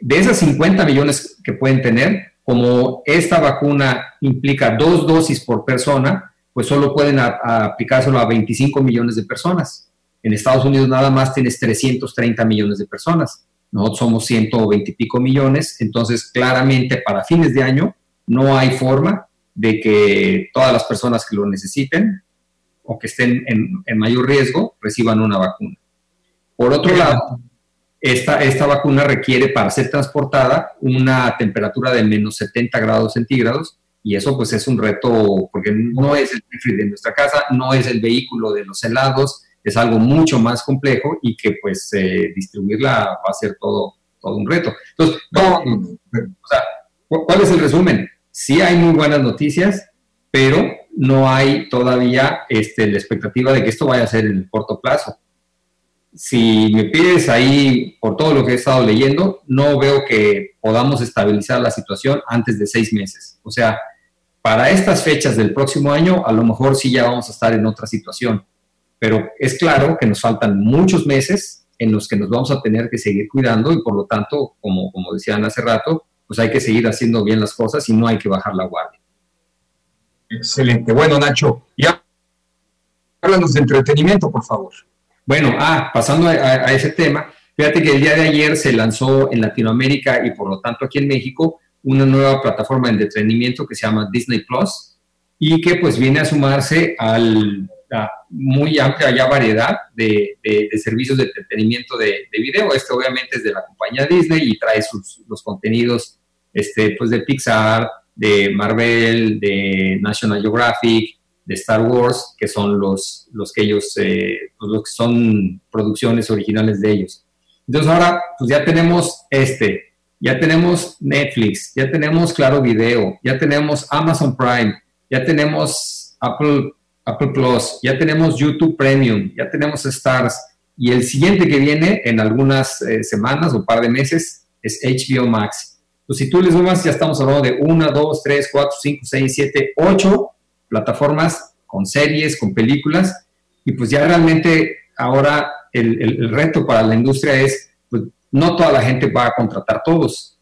de esas 50 millones que pueden tener, como esta vacuna implica dos dosis por persona, pues solo pueden aplicárselo a 25 millones de personas. En Estados Unidos nada más tienes 330 millones de personas. Nosotros somos 120 y pico millones, entonces claramente para fines de año no hay forma de que todas las personas que lo necesiten o que estén en, mayor riesgo reciban una vacuna. Por otro lado, esta, esta vacuna requiere para ser transportada una temperatura de menos 70 grados centígrados y eso pues es un reto porque no es el refri de nuestra casa, no es el vehículo de los helados, es algo mucho más complejo y que pues eh, distribuirla va a ser todo, todo un reto. Entonces, ¿cuál es el resumen? sí hay muy buenas noticias, pero no hay todavía este, la expectativa de que esto vaya a ser en el corto plazo. Si me pides ahí, por todo lo que he estado leyendo, no veo que podamos estabilizar la situación antes de seis meses. O sea, para estas fechas del próximo año, a lo mejor sí ya vamos a estar en otra situación. Pero es claro que nos faltan muchos meses en los que nos vamos a tener que seguir cuidando y por lo tanto, como, como decían hace rato, pues hay que seguir haciendo bien las cosas y no hay que bajar la guardia. Excelente. Bueno, Nacho, ya háblanos de entretenimiento, por favor. Bueno, ah, pasando a, ese tema, fíjate que el día de ayer se lanzó en Latinoamérica y por lo tanto aquí en México una nueva plataforma de entretenimiento que se llama Disney Plus y que pues viene a sumarse al, a muy amplia variedad de, servicios de entretenimiento de, de, video. Este obviamente es de la compañía Disney y trae los contenidos este, pues de Pixar, de Marvel, de National Geographic, de Star Wars, que son los, los que ellos, eh, pues son producciones originales de ellos. Entonces ahora pues ya tenemos este, ya tenemos Netflix, ya tenemos Claro Video, ya tenemos Amazon Prime, ya tenemos Apple, Apple Plus, ya tenemos YouTube Premium, ya tenemos Stars. Y el siguiente que viene en algunas eh, semanas o par de meses es HBO Max. Pues si tú les sumas, ya estamos hablando de 1, 2, 3, 4, 5, 6, 7, 8 plataformas con series, con películas. Y pues ya realmente ahora el, reto para la industria es, pues no toda la gente va a contratar todos.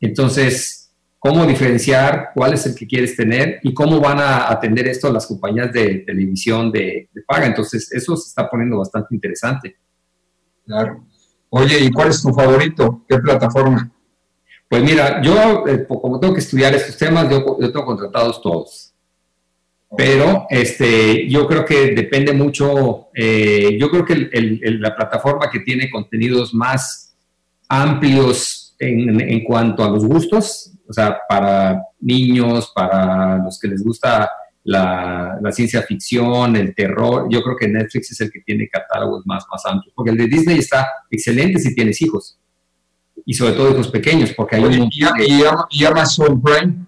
Entonces, cómo diferenciar cuál es el que quieres tener y cómo van a atender esto las compañías de televisión de, paga. Entonces, eso se está poniendo bastante interesante. Claro. Oye, ¿y cuál es tu favorito? ¿Qué plataforma? Pues mira, yo eh, como tengo que estudiar estos temas, yo, yo tengo contratados todos. Pero este, yo creo que depende mucho, eh, yo creo que la plataforma que tiene contenidos más amplios en, en cuanto a los gustos o sea, para niños, para los que les gusta la, la, ciencia ficción, el terror, yo creo que Netflix es el que tiene catálogos más, más amplios, porque el de Disney está excelente si tienes hijos, y sobre todo hijos pequeños, porque hay Oye, un... ¿Y, y, y, Amazon Prime?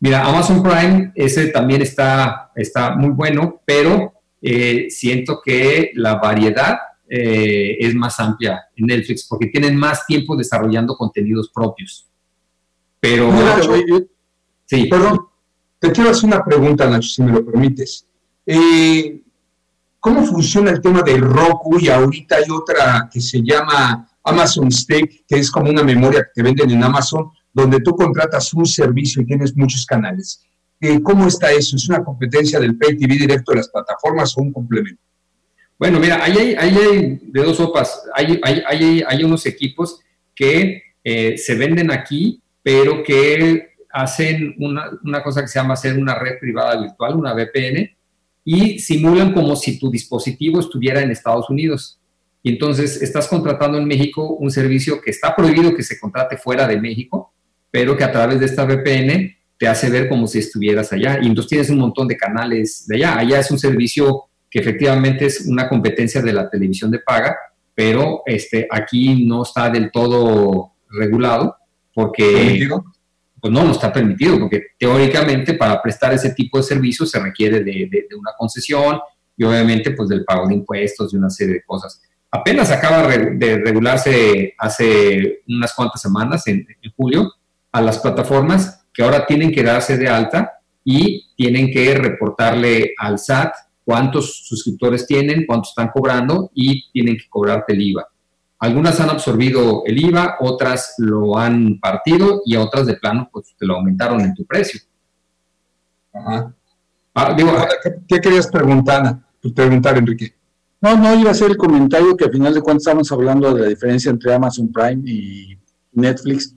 Mira, Amazon Prime, ese también está, está muy bueno, pero eh, siento que la variedad eh, es más amplia en Netflix, porque tienen más tiempo desarrollando contenidos propios. Pero. Nacho, sí. Perdón, te quiero hacer una pregunta, Nacho, si me lo permites. Eh, ¿Cómo funciona el tema de Roku? Y ahorita hay otra que se llama Amazon Stake, que es como una memoria que te venden en Amazon, donde tú contratas un servicio y tienes muchos canales. Eh, ¿Cómo está eso? ¿Es una competencia del Pay TV directo de las plataformas o un complemento? Bueno, mira, ahí hay, ahí hay de dos sopas. Hay, hay, hay, hay unos equipos que eh, se venden aquí pero que hacen una, una, cosa que se llama hacer una red privada virtual, una VPN, y simulan como si tu dispositivo estuviera en Estados Unidos. Y entonces estás contratando en México un servicio que está prohibido que se contrate fuera de México, pero que a través de esta VPN te hace ver como si estuvieras allá. Y entonces tienes un montón de canales de allá. Allá es un servicio que efectivamente es una competencia de la televisión de paga, pero este, aquí no está del todo regulado porque pues no, no está permitido, porque teóricamente para prestar ese tipo de servicios se requiere de, de, de, una concesión y obviamente pues del pago de impuestos y una serie de cosas. Apenas acaba de regularse hace unas cuantas semanas, en, en julio, a las plataformas que ahora tienen que darse de alta y tienen que reportarle al SAT cuántos suscriptores tienen, cuántos están cobrando y tienen que cobrarte el IVA. Algunas han absorbido el IVA, otras lo han partido y otras de plano pues te lo aumentaron en tu precio. Ajá. Ah, digo, ¿qué, ¿qué, querías preguntar, preguntar, Enrique? No, no, iba a hacer el comentario que al final de cuentas estamos hablando de la diferencia entre Amazon Prime y Netflix.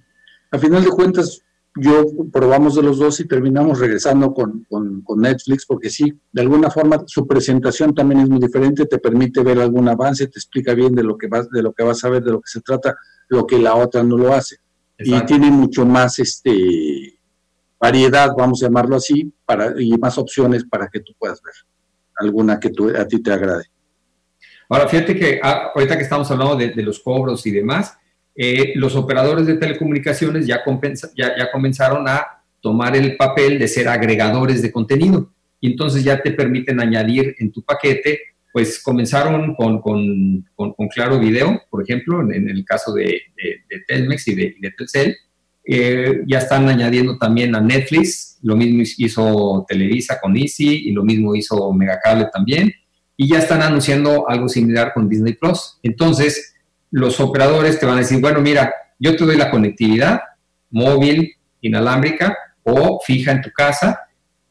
Al final de cuentas, yo probamos de los dos y terminamos regresando con, con, con, Netflix, porque sí, de alguna forma su presentación también es muy diferente, te permite ver algún avance, te explica bien de lo que vas, de lo que vas a ver, de lo que se trata, lo que la otra no lo hace. Exacto. Y tiene mucho más este variedad, vamos a llamarlo así, para, y más opciones para que tú puedas ver alguna que tú, a ti te agrade. Ahora, fíjate que ah, ahorita que estamos hablando de, los cobros y demás, eh, los operadores de telecomunicaciones ya, compensa, ya, comenzaron a tomar el papel de ser agregadores de contenido. Y entonces ya te permiten añadir en tu paquete, pues comenzaron con, Claro Video, por ejemplo, en, en el caso de, Telmex y de, de Telcel. Eh, ya están añadiendo también a Netflix, lo mismo hizo Televisa con Easy y lo mismo hizo Megacable también. Y ya están anunciando algo similar con Disney Plus. Entonces, los operadores te van a decir, bueno, mira, yo te doy la conectividad, móvil, inalámbrica o fija en tu casa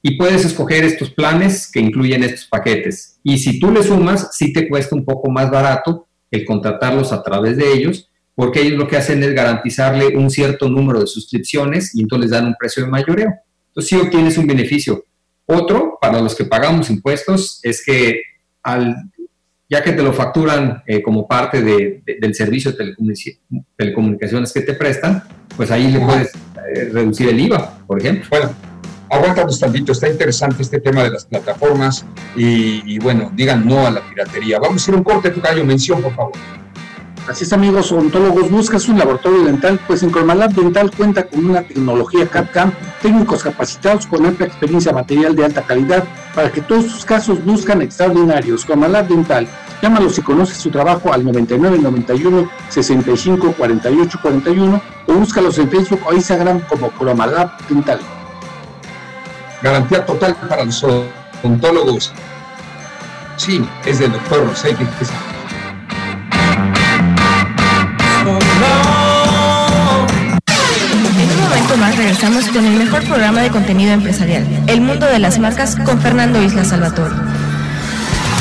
y puedes escoger estos planes que incluyen estos paquetes. Y si tú le sumas, sí te cuesta un poco más barato el contratarlos a través de ellos, porque ellos lo que hacen es garantizarle un cierto número de suscripciones y entonces les dan un precio de mayoreo. Entonces sí obtienes un beneficio. Otro, para los que pagamos impuestos, es que al, ya que te lo facturan eh, como parte del servicio de telecomunicaciones que te prestan, pues ahí le puedes eh, reducir el IVA, por ejemplo. Bueno, aguántanos tantito, está interesante este tema de las plataformas y, bueno, digan no a la piratería. Vamos a hacer un corte, Tocayo, mención, por favor. Así es, amigos odontólogos, buscas un laboratorio dental, pues en Cromalab Dental cuenta con una tecnología CAD-CAM, técnicos capacitados con amplia experiencia material de alta calidad para que todos sus casos buscan extraordinarios. Cromalab Dental, llámalo si conoces su trabajo al 99 91 65 48 41 o búscalos en Facebook o Instagram como Cromalab Dental. Garantía total para los odontólogos. Sí, es del doctor que momento más regresamos con el mejor programa de contenido empresarial, El Mundo de las Marcas, con Fernando Isla Salvatore.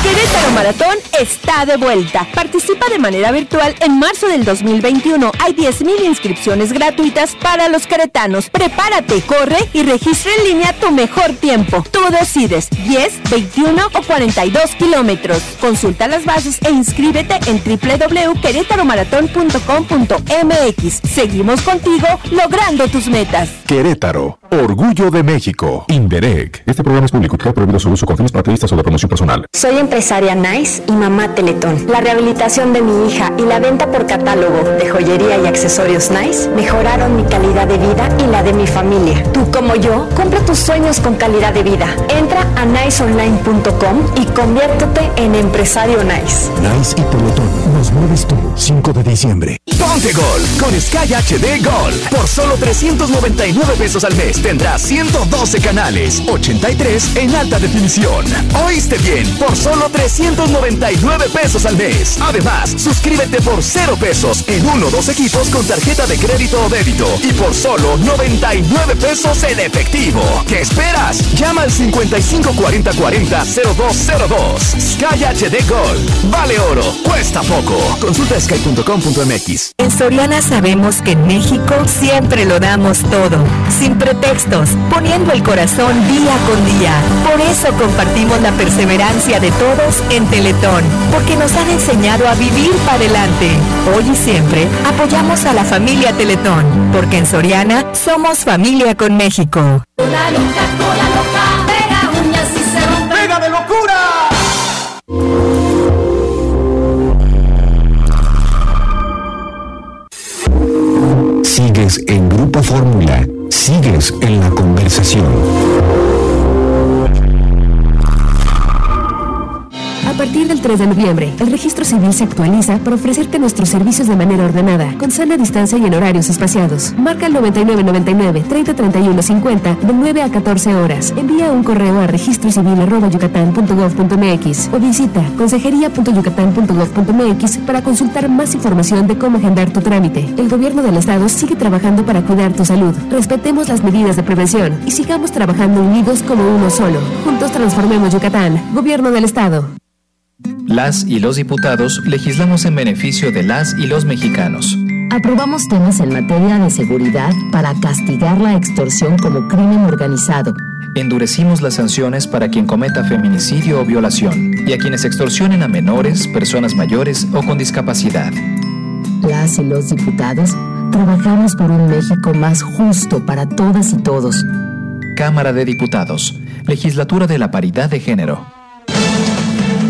Querétaro Maratón está de vuelta. Participa de manera virtual en marzo del 2021. Hay 10.000 inscripciones gratuitas para los queretanos. Prepárate, corre y registra en línea tu mejor tiempo. Tú decides 10, 21 o 42 kilómetros. Consulta las bases e inscríbete en www.querétaromaratón.com.mx. Seguimos contigo logrando tus metas. Querétaro, Orgullo de México. Inderec. Este programa es público y queda prohibido su uso con fines partidistas o de promoción personal. Soy empresaria Nice y mamá Teletón. La rehabilitación de mi hija y la venta por catálogo de joyería y accesorios Nice mejoraron mi calidad de vida y la de mi familia. Tú como yo, compra tus sueños con calidad de vida. Entra a niceonline.com y conviértete en empresario Nice. Nice y Teletón. Nos mueves tú. 5 de diciembre. Ponte Gol con Sky HD Gol. Por solo 399 pesos al mes tendrás 112 canales, 83 en alta definición. ¿Oíste bien? Por solo 399 pesos al mes. Además, suscríbete por 0 pesos en uno o dos equipos con tarjeta de crédito o débito y por solo 99 pesos en efectivo. ¿Qué esperas? Llama al 554040 Sky HD Gold. Vale oro, cuesta poco. Consulta sky.com.mx. En Soriana sabemos que en México siempre lo damos todo, sin pretextos, poniendo el corazón día con día. Por eso compartimos la perseverancia de todos en Teletón, porque nos han enseñado a vivir para adelante. Hoy y siempre apoyamos a la familia Teletón, porque en Soriana somos familia con México. Una loca, cola loca, pega uñas y se rompe. ¡Pega de locura! Sigues en Grupo Fórmula. Sigues en la conversación. Partir del 3 de noviembre, el registro civil se actualiza para ofrecerte nuestros servicios de manera ordenada, con sana distancia y en horarios espaciados. Marca el 9999 3031 50 de 9 a 14 horas. Envía un correo a registrocivil.yucatán.gov.mx o visita consejería.yucatán.gov.mx para consultar más información de cómo agendar tu trámite. El gobierno del estado sigue trabajando para cuidar tu salud. Respetemos las medidas de prevención y sigamos trabajando unidos como uno solo. Juntos transformemos Yucatán. Gobierno del estado. Las y los diputados legislamos en beneficio de las y los mexicanos. Aprobamos temas en materia de seguridad para castigar la extorsión como crimen organizado. Endurecimos las sanciones para quien cometa feminicidio o violación y a quienes extorsionen a menores, personas mayores o con discapacidad. Las y los diputados trabajamos por un México más justo para todas y todos. Cámara de Diputados, Legislatura de la Paridad de Género.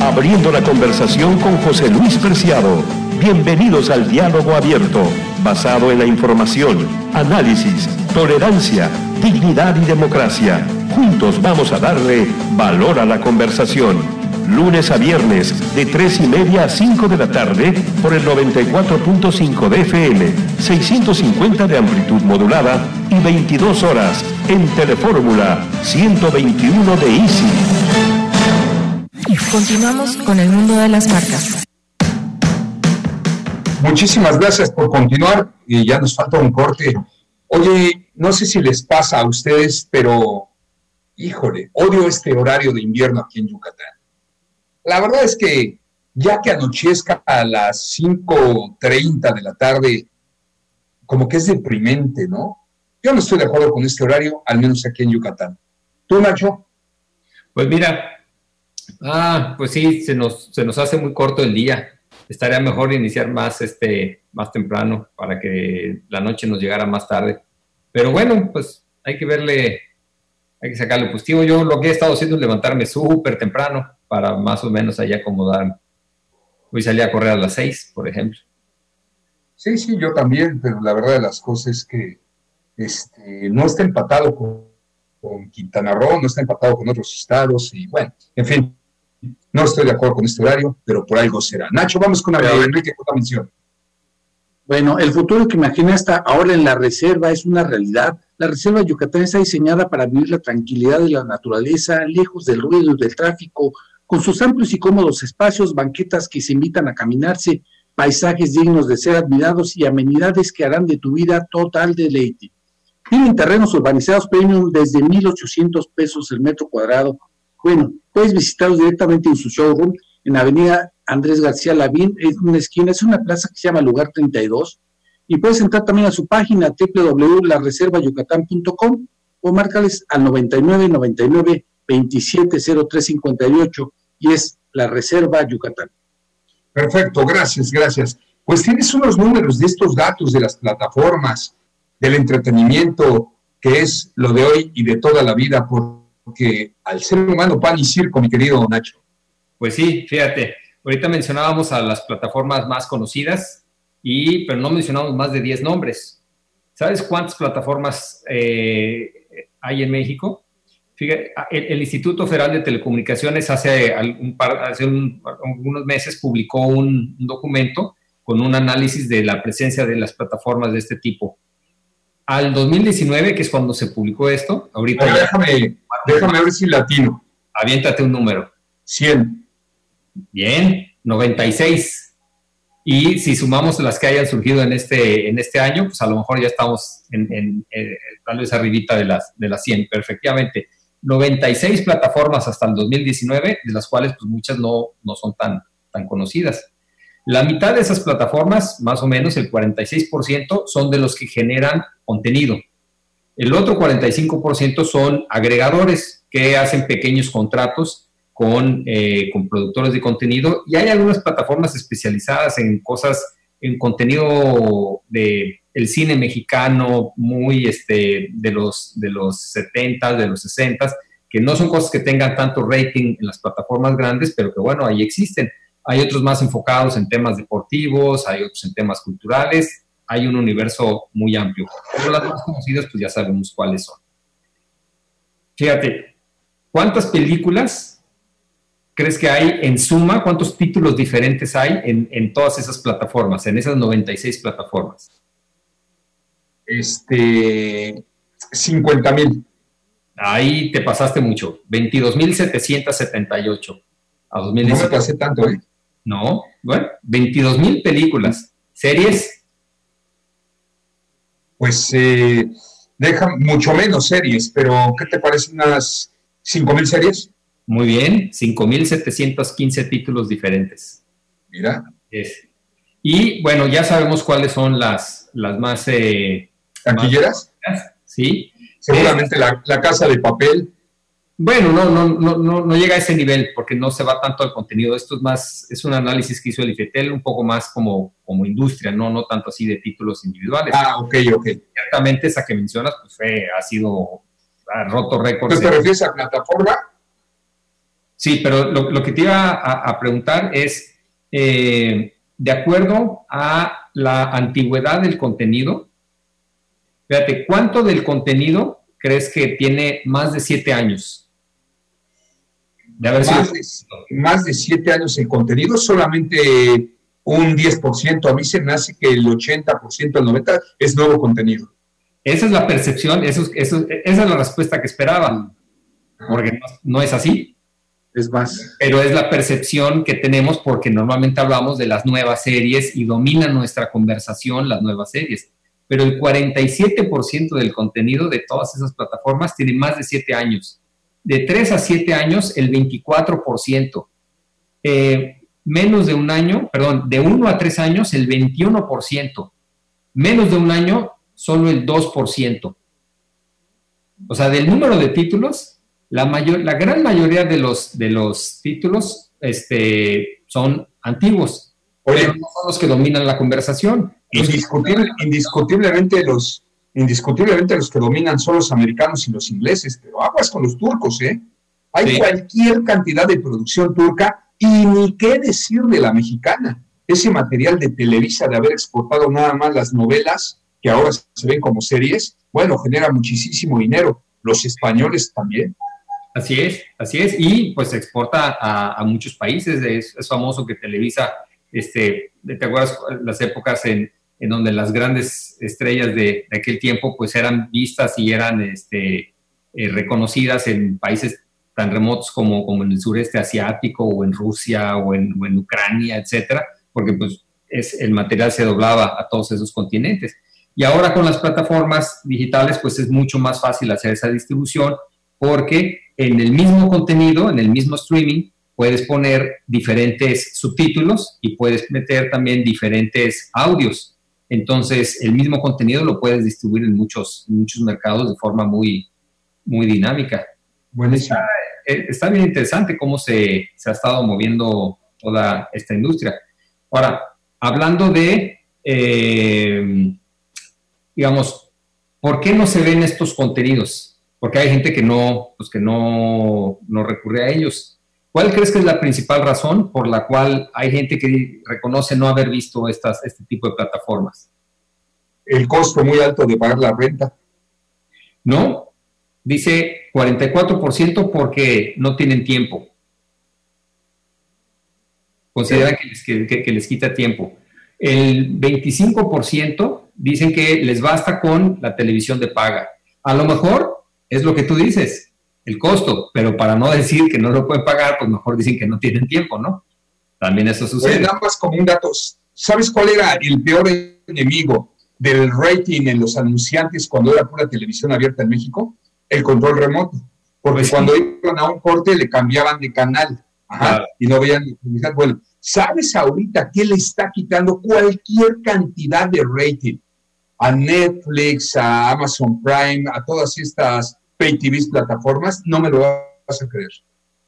Abriendo la conversación con José Luis Preciado. Bienvenidos al diálogo abierto, basado en la información, análisis, tolerancia, dignidad y democracia. Juntos vamos a darle valor a la conversación. Lunes a viernes, de 3 y media a 5 de la tarde, por el 94.5 de FM, 650 de amplitud modulada y 22 horas en Telefórmula 121 de Easy. Continuamos con el mundo de las marcas. Muchísimas gracias por continuar y ya nos falta un corte. Oye, no sé si les pasa a ustedes, pero híjole, odio este horario de invierno aquí en Yucatán. La verdad es que ya que anochezca a las 5.30 de la tarde, como que es deprimente, ¿no? Yo no estoy de acuerdo con este horario, al menos aquí en Yucatán. ¿Tú, Nacho? Pues mira, ah, pues sí, se nos, se nos hace muy corto el día. Estaría mejor iniciar más, este, más temprano para que la noche nos llegara más tarde. Pero bueno, pues hay que verle, hay que sacarle positivo. Yo lo que he estado haciendo es levantarme súper temprano para más o menos ahí acomodarme. Hoy salí a correr a las seis, por ejemplo. Sí, sí, yo también, pero la verdad de las cosas es que este, no está empatado con, Quintana Roo, no está empatado con otros estados y bueno, en fin, no estoy de acuerdo con este horario, pero por algo será. Nacho, vamos con la Enrique con la mención. Bueno, el futuro que imagina hasta ahora en la reserva es una realidad. La reserva de Yucatán está diseñada para vivir la tranquilidad de la naturaleza, lejos del ruido y del tráfico, con sus amplios y cómodos espacios, banquetas que se invitan a caminarse, paisajes dignos de ser admirados y amenidades que harán de tu vida total deleite. Tienen terrenos urbanizados premium desde 1.800 pesos el metro cuadrado. Bueno, puedes visitarlos directamente en su showroom en Avenida Andrés García Lavín, es una esquina, es una plaza que se llama Lugar 32. Y puedes entrar también a su página www.lareservayucatán.com o márcales al 99 99 270358 y es la Reserva Yucatán. Perfecto, gracias, gracias. Pues tienes unos números de estos datos de las plataformas, del entretenimiento, que es lo de hoy y de toda la vida, porque al ser humano pan y circo, mi querido Nacho. Pues sí, fíjate, ahorita mencionábamos a las plataformas más conocidas, y, pero no mencionamos más de 10 nombres. ¿Sabes cuántas plataformas eh, hay en México? Fíjate, el, Instituto Federal de Telecomunicaciones hace, un hace unos meses publicó un, documento con un análisis de la presencia de las plataformas de este tipo. Al 2019, que es cuando se publicó esto, ahorita... déjame, déjame ver si latino. Aviéntate un número. 100. Bien, 96. Y si sumamos las que hayan surgido en este, en este año, pues a lo mejor ya estamos en, en, eh, tal vez arribita de las, de las 100, perfectamente. 96 plataformas hasta el 2019, de las cuales pues muchas no, no son tan, tan conocidas. La mitad de esas plataformas, más o menos el 46%, son de los que generan contenido. El otro 45% son agregadores que hacen pequeños contratos con, eh, con productores de contenido y hay algunas plataformas especializadas en cosas, en contenido de el cine mexicano muy este, de, los, de los 70, de los 60, que no son cosas que tengan tanto rating en las plataformas grandes, pero que bueno, ahí existen. Hay otros más enfocados en temas deportivos, hay otros en temas culturales, hay un universo muy amplio. Pero las más conocidas, pues ya sabemos cuáles son. Fíjate, ¿cuántas películas crees que hay en suma? ¿Cuántos títulos diferentes hay en, en todas esas plataformas, en esas 96 plataformas? este, 50 mil. Ahí te pasaste mucho. 22.778 a 2017. No me pasé tanto, ¿eh? No, bueno, 22 mil películas. ¿Series? Pues eh, deja mucho menos series, pero ¿qué te parece unas 5 mil series? Muy bien, 5.715 títulos diferentes. Mira. Y bueno, ya sabemos cuáles son las, las más eh, ¿Taquilleras? Sí. Seguramente la, casa de papel. Bueno, no, no, no, no, no llega a ese nivel porque no se va tanto al contenido. Esto es más, es un análisis que hizo el IFETEL un poco más como, como industria, no, no tanto así de títulos individuales. Ah, ok, ok. Ciertamente esa que mencionas, pues fue, ha sido, ha roto récords. ¿Te refieres a plataforma? Sí, pero lo, que te iba a, preguntar es, eh, de acuerdo a la antigüedad del contenido, Fíjate, ¿cuánto del contenido crees que tiene más de siete años? De haber más, de, más de siete años el contenido, solamente un 10%. A mí se me hace que el 80%, el 90% es nuevo contenido. Esa es la percepción, eso, eso, esa es la respuesta que esperaban, porque no, no es así. Es más. Pero es la percepción que tenemos porque normalmente hablamos de las nuevas series y domina nuestra conversación las nuevas series pero el 47% del contenido de todas esas plataformas tiene más de 7 años. De 3 a 7 años, el 24%. Eh, menos de un año, perdón, de 1 a 3 años, el 21%. Menos de un año, solo el 2%. O sea, del número de títulos, la, mayor, la gran mayoría de los, de los títulos este, son antiguos, pero no son los que dominan la conversación. indiscutiblemente, los, indiscutiblemente los que dominan son los americanos y los ingleses, pero aguas con los turcos, ¿eh? Hay cualquier cantidad de producción turca y ni qué decir de la mexicana. Ese material de Televisa de haber exportado nada más las novelas, que ahora se ven como series, bueno, genera muchísimo dinero. Los españoles también. Así es, así es. Y pues se exporta a, muchos países. Es, famoso que Televisa, este, ¿te acuerdas las épocas en, donde las grandes estrellas de, aquel tiempo pues eran vistas y eran este, eh, reconocidas en países tan remotos como, como en el sureste asiático o en Rusia o en, o en Ucrania, etcétera, porque pues es, el material se doblaba a todos esos continentes. Y ahora con las plataformas digitales, pues es mucho más fácil hacer esa distribución porque en el mismo contenido, en el mismo streaming, puedes poner diferentes subtítulos y puedes meter también diferentes audios. Entonces, el mismo contenido lo puedes distribuir en muchos, muchos mercados de forma muy, muy dinámica. Bueno, está, eh, está bien interesante cómo se, se, ha estado moviendo toda esta industria. Ahora, hablando de eh, digamos, ¿por qué no se ven estos contenidos? Porque hay gente que no, pues que no, no recurre a ellos. ¿Cuál crees que es la principal razón por la cual hay gente que reconoce no haber visto estas, este tipo de plataformas? El costo muy alto de pagar la renta. No, dice 44% porque no tienen tiempo. Consideran que les, que les quita tiempo. El 25% dicen que les basta con la televisión de paga. A lo mejor es lo que tú dices, el costo, pero para no decir que no lo pueden pagar, pues mejor dicen que no tienen tiempo, ¿no? También eso sucede. nada más como un dato, ¿sabes cuál era el peor enemigo del rating en los anunciantes cuando era pura televisión abierta en México? El control remoto. Porque pues cuando iban a un corte le cambiaban de canal y no veían. Bueno, ¿sabes ahorita qué le está quitando cualquier cantidad de rating? a Netflix, a Amazon Prime, a todas estas pay TV plataformas, no me lo vas a creer.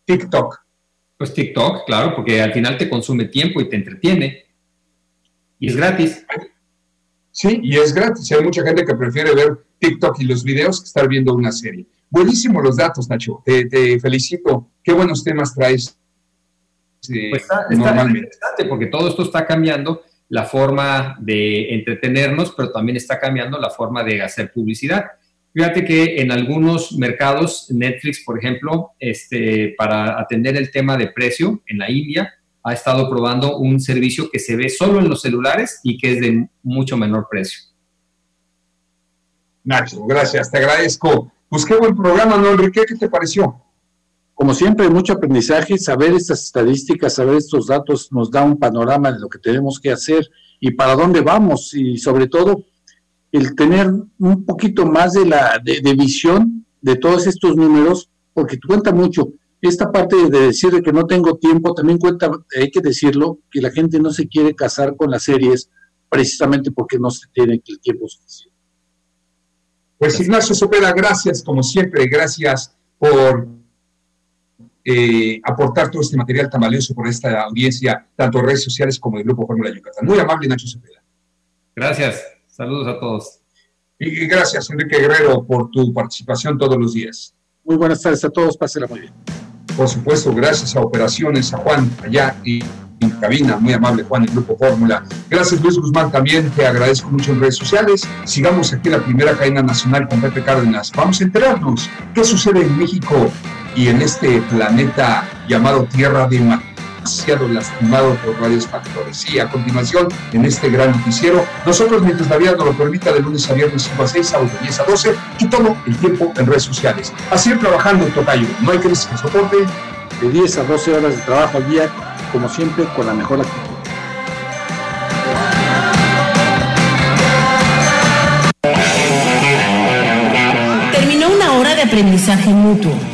TikTok. Pues TikTok, claro, porque al final te consume tiempo y te entretiene. Y es gratis. Sí, y es gratis. Hay mucha gente que prefiere ver TikTok y los videos que estar viendo una serie. Buenísimo los datos, Nacho. Te, felicito. Qué buenos temas traes. Eh, pues está, interesante porque todo esto está cambiando la forma de entretenernos, pero también está cambiando la forma de hacer publicidad. Fíjate que en algunos mercados, Netflix, por ejemplo, este, para atender el tema de precio en la India, ha estado probando un servicio que se ve solo en los celulares y que es de mucho menor precio. Nacho, gracias, te agradezco. Pues qué buen programa, ¿no, Enrique? ¿Qué te pareció? como siempre, mucho aprendizaje, saber estas estadísticas, saber estos datos nos da un panorama de lo que tenemos que hacer y para dónde vamos y sobre todo el tener un poquito más de la de, visión de todos estos números, porque cuenta mucho. Esta parte de decir que no tengo tiempo, también cuenta, hay que decirlo, que la gente no se quiere casar con las series precisamente porque no se tiene el tiempo suficiente. Pues Ignacio Sopera, gracias como siempre, gracias por eh, aportar todo este material tan valioso por esta audiencia, tanto en redes sociales como en el Grupo Fórmula Yucatán. Muy amable, Nacho Cepeda. Gracias. Saludos a todos. Y gracias, Enrique Guerrero, por tu participación todos los días. Muy buenas tardes a todos. Pásenla muy bien. Por supuesto, gracias a Operaciones, a Juan allá y en cabina, muy amable Juan, el Grupo Fórmula. Gracias Luis Guzmán también, te agradezco mucho en redes sociales. Sigamos aquí la primera cadena nacional con Pepe Cárdenas. Vamos a enterarnos qué sucede en México y en este planeta llamado Tierra demasiado lastimado por varios factores. Y a continuación, en este gran noticiero, nosotros, mientras la vida nos lo permita, de lunes a viernes 5 a 6, sábado de 10 a 12, y todo el tiempo en redes sociales. Así trabajando en Tocayo. No hay crisis que soporte. De 10 a 12 horas de trabajo al día, como siempre, con la mejor actitud.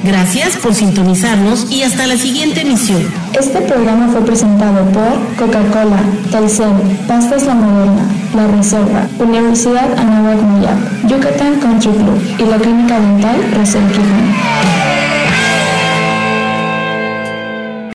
Gracias por sintonizarnos y hasta la siguiente emisión. Este programa fue presentado por Coca-Cola, Telcel, Pastas La Moderna, La Reserva, Universidad Anáhuac Yucatán Country Club y la Clínica Dental Rosel Quijano.